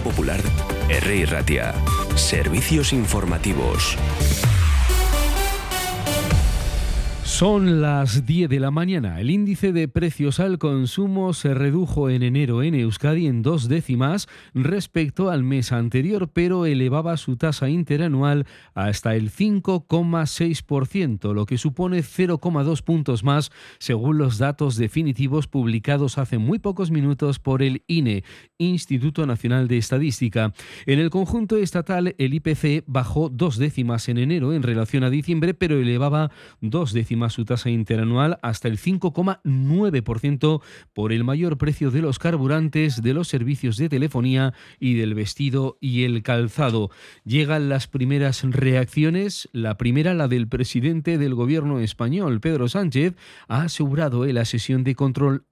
Popular, R. Ratia. Servicios informativos. Son las 10 de la mañana. El índice de precios al consumo se redujo en enero en Euskadi en dos décimas respecto al mes anterior, pero elevaba su tasa interanual hasta el 5,6%, lo que supone 0,2 puntos más según los datos definitivos publicados hace muy pocos minutos por el INE, Instituto Nacional de Estadística. En el conjunto estatal, el IPC bajó dos décimas en enero en relación a diciembre, pero elevaba dos décimas su tasa interanual hasta el 5,9% por el mayor precio de los carburantes, de los servicios de telefonía y del vestido y el calzado. Llegan las primeras reacciones. La primera, la del presidente del gobierno español, Pedro Sánchez, ha asegurado en la sesión de control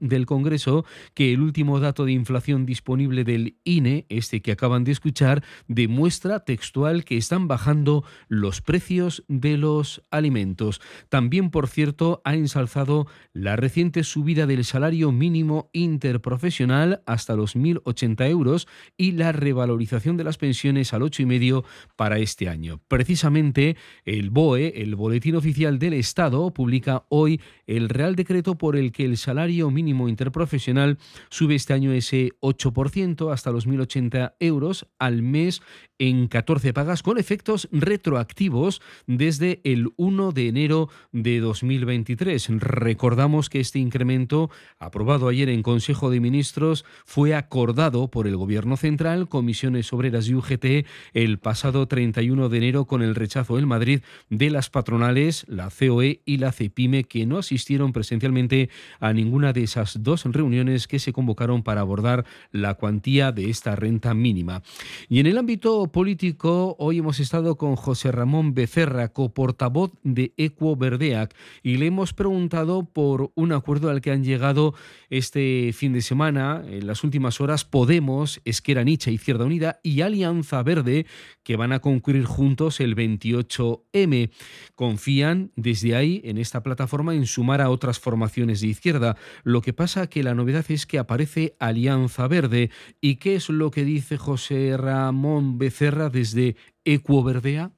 del Congreso que el último dato de inflación disponible del INE, este que acaban de escuchar, demuestra textual que están bajando los precios de los alimentos. También, por cierto, ha ensalzado la reciente subida del salario mínimo interprofesional hasta los 1.080 euros y la revalorización de las pensiones al 8,5 para este año. Precisamente, el BOE, el Boletín Oficial del Estado, publica hoy el Real Decreto por el que el salario mínimo interprofesional sube este año ese 8% hasta los 1.080 euros al mes en 14 pagas con efectos retroactivos desde el 1 de enero de 2023. Recordamos que este incremento, aprobado ayer en Consejo de Ministros, fue acordado por el Gobierno Central, Comisiones Obreras y UGT el pasado 31 de enero con el rechazo en Madrid de las patronales, la COE y la CEPIME, que no asistieron presencialmente a ninguna de esas dos reuniones que se convocaron para abordar la cuantía de esta renta mínima. Y en el ámbito político, hoy hemos estado con José Ramón Becerra, coportavoz de Equo Verdeac y le hemos preguntado por un acuerdo al que han llegado este fin de semana, en las últimas horas, Podemos, Esquerra Nicha, Izquierda Unida y Alianza Verde, que van a concurrir juntos el 28M. Confían desde ahí, en esta plataforma, en sumar a otras formaciones de izquierda. Lo que pasa que la novedad es que aparece Alianza Verde. ¿Y qué es lo que dice José Ramón Becerra desde Ecuoverdea?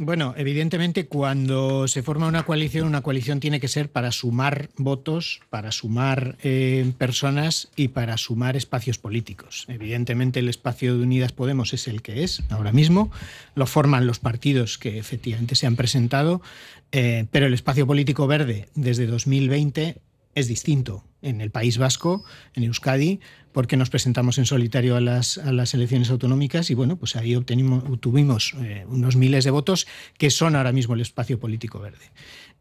Bueno, evidentemente cuando se forma una coalición, una coalición tiene que ser para sumar votos, para sumar eh, personas y para sumar espacios políticos. Evidentemente el espacio de Unidas Podemos es el que es ahora mismo, lo forman los partidos que efectivamente se han presentado, eh, pero el espacio político verde desde 2020 es distinto en el País Vasco, en Euskadi, porque nos presentamos en solitario a las, elecciones autonómicas y bueno, pues ahí obtuvimos eh, unos miles de votos que son ahora mismo el espacio político verde.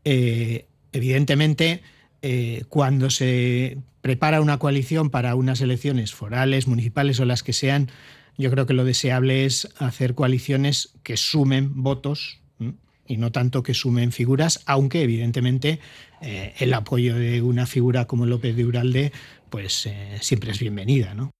Eh, evidentemente, eh, cuando se prepara una coalición para unas elecciones forales, municipales o las que sean, yo creo que lo deseable es hacer coaliciones que sumen votos y no tanto que sumen figuras, aunque evidentemente eh, el apoyo de una figura como López de Uralde pues eh, siempre es bienvenida, ¿no?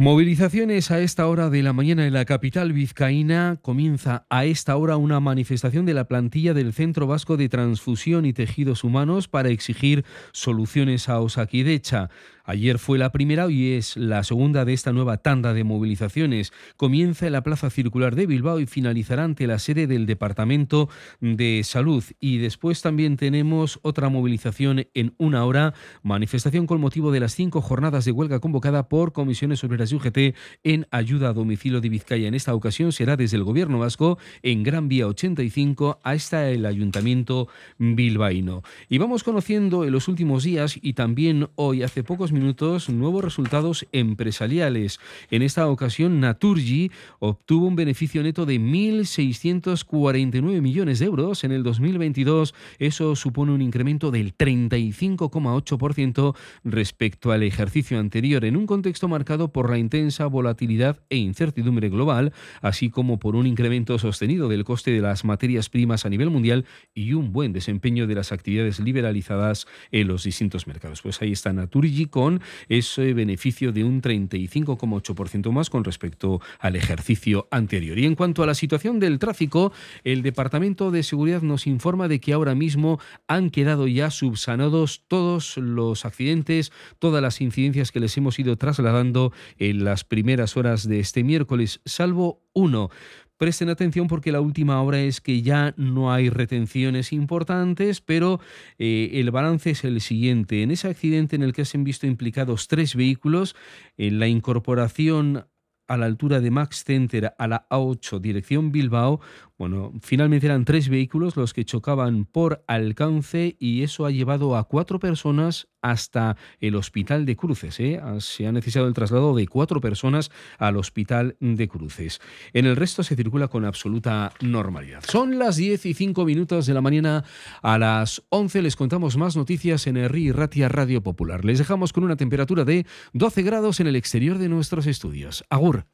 Movilizaciones a esta hora de la mañana en la capital vizcaína. Comienza a esta hora una manifestación de la plantilla del Centro Vasco de Transfusión y Tejidos Humanos para exigir soluciones a Osakidecha. Ayer fue la primera y es la segunda de esta nueva tanda de movilizaciones. Comienza en la Plaza Circular de Bilbao y finalizará ante la sede del Departamento de Salud. Y después también tenemos otra movilización en una hora, manifestación con motivo de las cinco jornadas de huelga convocada por Comisiones Obreras y UGT en ayuda a domicilio de Vizcaya. En esta ocasión será desde el Gobierno Vasco en Gran Vía 85 hasta el Ayuntamiento bilbaíno. Y vamos conociendo en los últimos días y también hoy, hace pocos minutos nuevos resultados empresariales. En esta ocasión, Naturgy obtuvo un beneficio neto de 1.649 millones de euros en el 2022. Eso supone un incremento del 35,8% respecto al ejercicio anterior, en un contexto marcado por la intensa volatilidad e incertidumbre global, así como por un incremento sostenido del coste de las materias primas a nivel mundial y un buen desempeño de las actividades liberalizadas en los distintos mercados. Pues ahí está Naturgy con ese beneficio de un 35,8% más con respecto al ejercicio anterior. Y en cuanto a la situación del tráfico, el Departamento de Seguridad nos informa de que ahora mismo han quedado ya subsanados todos los accidentes, todas las incidencias que les hemos ido trasladando en las primeras horas de este miércoles, salvo uno. Presten atención porque la última hora es que ya no hay retenciones importantes, pero eh, el balance es el siguiente. En ese accidente en el que se han visto implicados tres vehículos, en la incorporación a la altura de Max Center a la A8 dirección Bilbao, bueno, finalmente eran tres vehículos los que chocaban por alcance y eso ha llevado a cuatro personas hasta el hospital de Cruces. ¿eh? Se ha necesitado el traslado de cuatro personas al hospital de Cruces. En el resto se circula con absoluta normalidad. Son las 10 y 5 minutos de la mañana. A las 11 les contamos más noticias en RI Ratia Radio Popular. Les dejamos con una temperatura de 12 grados en el exterior de nuestros estudios. Agur.